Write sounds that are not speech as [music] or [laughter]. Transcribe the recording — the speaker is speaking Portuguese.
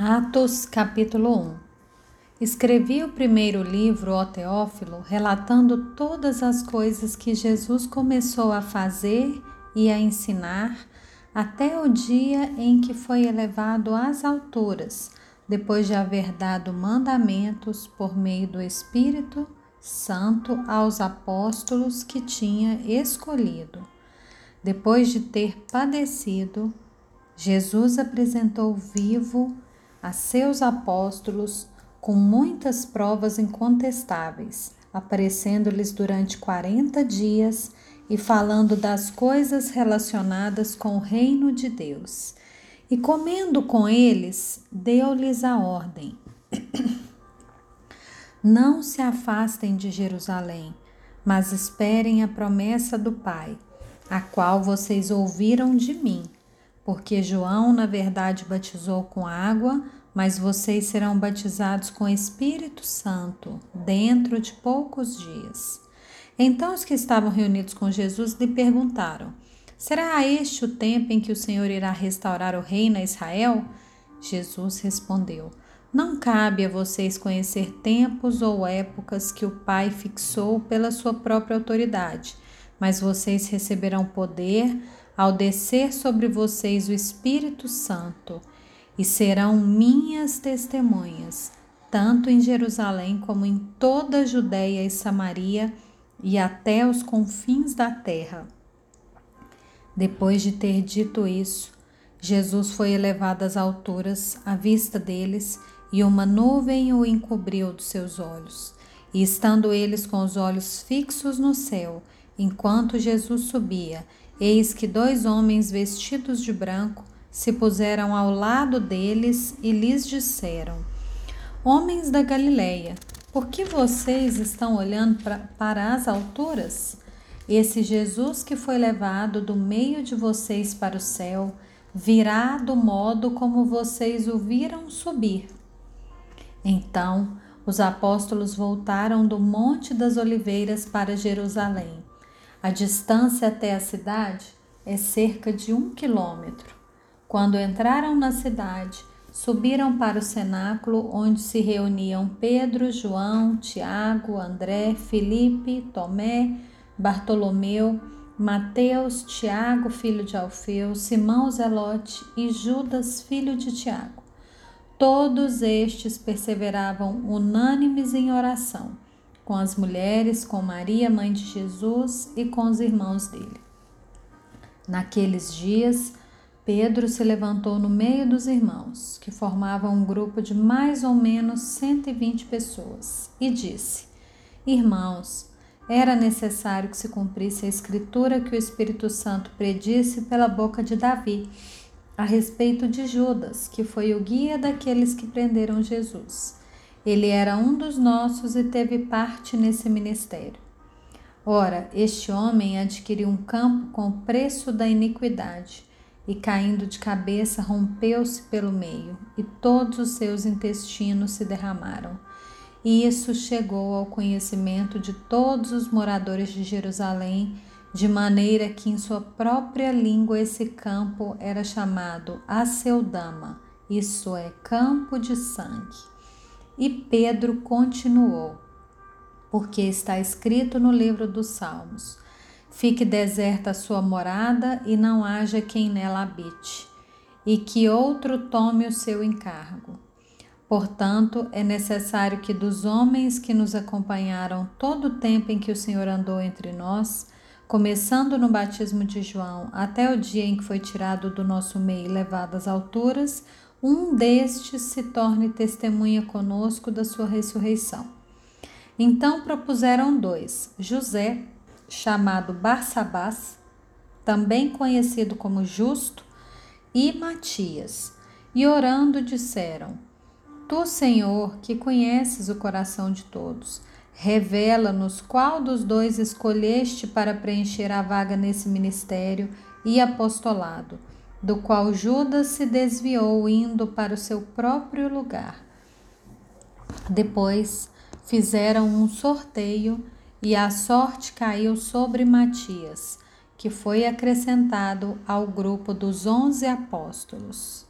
Atos, capítulo 1 Escrevi o primeiro livro, ó Teófilo, relatando todas as coisas que Jesus começou a fazer e a ensinar até o dia em que foi elevado às alturas, depois de haver dado mandamentos por meio do Espírito Santo aos apóstolos que tinha escolhido. Depois de ter padecido, Jesus apresentou vivo a seus apóstolos com muitas provas incontestáveis, aparecendo-lhes durante quarenta dias e falando das coisas relacionadas com o reino de Deus. E comendo com eles, deu-lhes a ordem: [coughs] Não se afastem de Jerusalém, mas esperem a promessa do Pai, a qual vocês ouviram de mim porque João, na verdade, batizou com água, mas vocês serão batizados com Espírito Santo dentro de poucos dias. Então os que estavam reunidos com Jesus lhe perguntaram: Será este o tempo em que o Senhor irá restaurar o reino a Israel? Jesus respondeu: Não cabe a vocês conhecer tempos ou épocas que o Pai fixou pela sua própria autoridade, mas vocês receberão poder ao descer sobre vocês o Espírito Santo, e serão minhas testemunhas, tanto em Jerusalém como em toda a Judéia e Samaria e até os confins da terra. Depois de ter dito isso, Jesus foi elevado às alturas à vista deles, e uma nuvem o encobriu dos seus olhos. E estando eles com os olhos fixos no céu, enquanto Jesus subia, Eis que dois homens vestidos de branco se puseram ao lado deles e lhes disseram: Homens da Galileia, por que vocês estão olhando pra, para as alturas? Esse Jesus que foi levado do meio de vocês para o céu virá do modo como vocês o viram subir. Então os apóstolos voltaram do Monte das Oliveiras para Jerusalém. A distância até a cidade é cerca de um quilômetro. Quando entraram na cidade, subiram para o cenáculo onde se reuniam Pedro, João, Tiago, André, Felipe, Tomé, Bartolomeu, Mateus, Tiago, filho de Alfeu, Simão Zelote e Judas, filho de Tiago. Todos estes perseveravam unânimes em oração com as mulheres, com Maria, mãe de Jesus e com os irmãos dele. Naqueles dias, Pedro se levantou no meio dos irmãos, que formavam um grupo de mais ou menos 120 pessoas, e disse: Irmãos, era necessário que se cumprisse a escritura que o Espírito Santo predisse pela boca de Davi a respeito de Judas, que foi o guia daqueles que prenderam Jesus. Ele era um dos nossos e teve parte nesse ministério. Ora, este homem adquiriu um campo com o preço da iniquidade e, caindo de cabeça, rompeu-se pelo meio e todos os seus intestinos se derramaram. E isso chegou ao conhecimento de todos os moradores de Jerusalém, de maneira que em sua própria língua esse campo era chamado Aceldama, isso é, campo de sangue. E Pedro continuou, porque está escrito no livro dos Salmos: Fique deserta a sua morada e não haja quem nela habite, e que outro tome o seu encargo. Portanto, é necessário que dos homens que nos acompanharam todo o tempo em que o Senhor andou entre nós, começando no batismo de João até o dia em que foi tirado do nosso meio e levado às alturas, um destes se torne testemunha conosco da sua ressurreição. Então propuseram dois: José, chamado Barsabás, também conhecido como Justo, e Matias, e orando disseram: Tu, Senhor, que conheces o coração de todos, revela-nos qual dos dois escolheste para preencher a vaga nesse ministério e apostolado do qual Judas se desviou indo para o seu próprio lugar. Depois fizeram um sorteio e a sorte caiu sobre Matias, que foi acrescentado ao grupo dos onze apóstolos.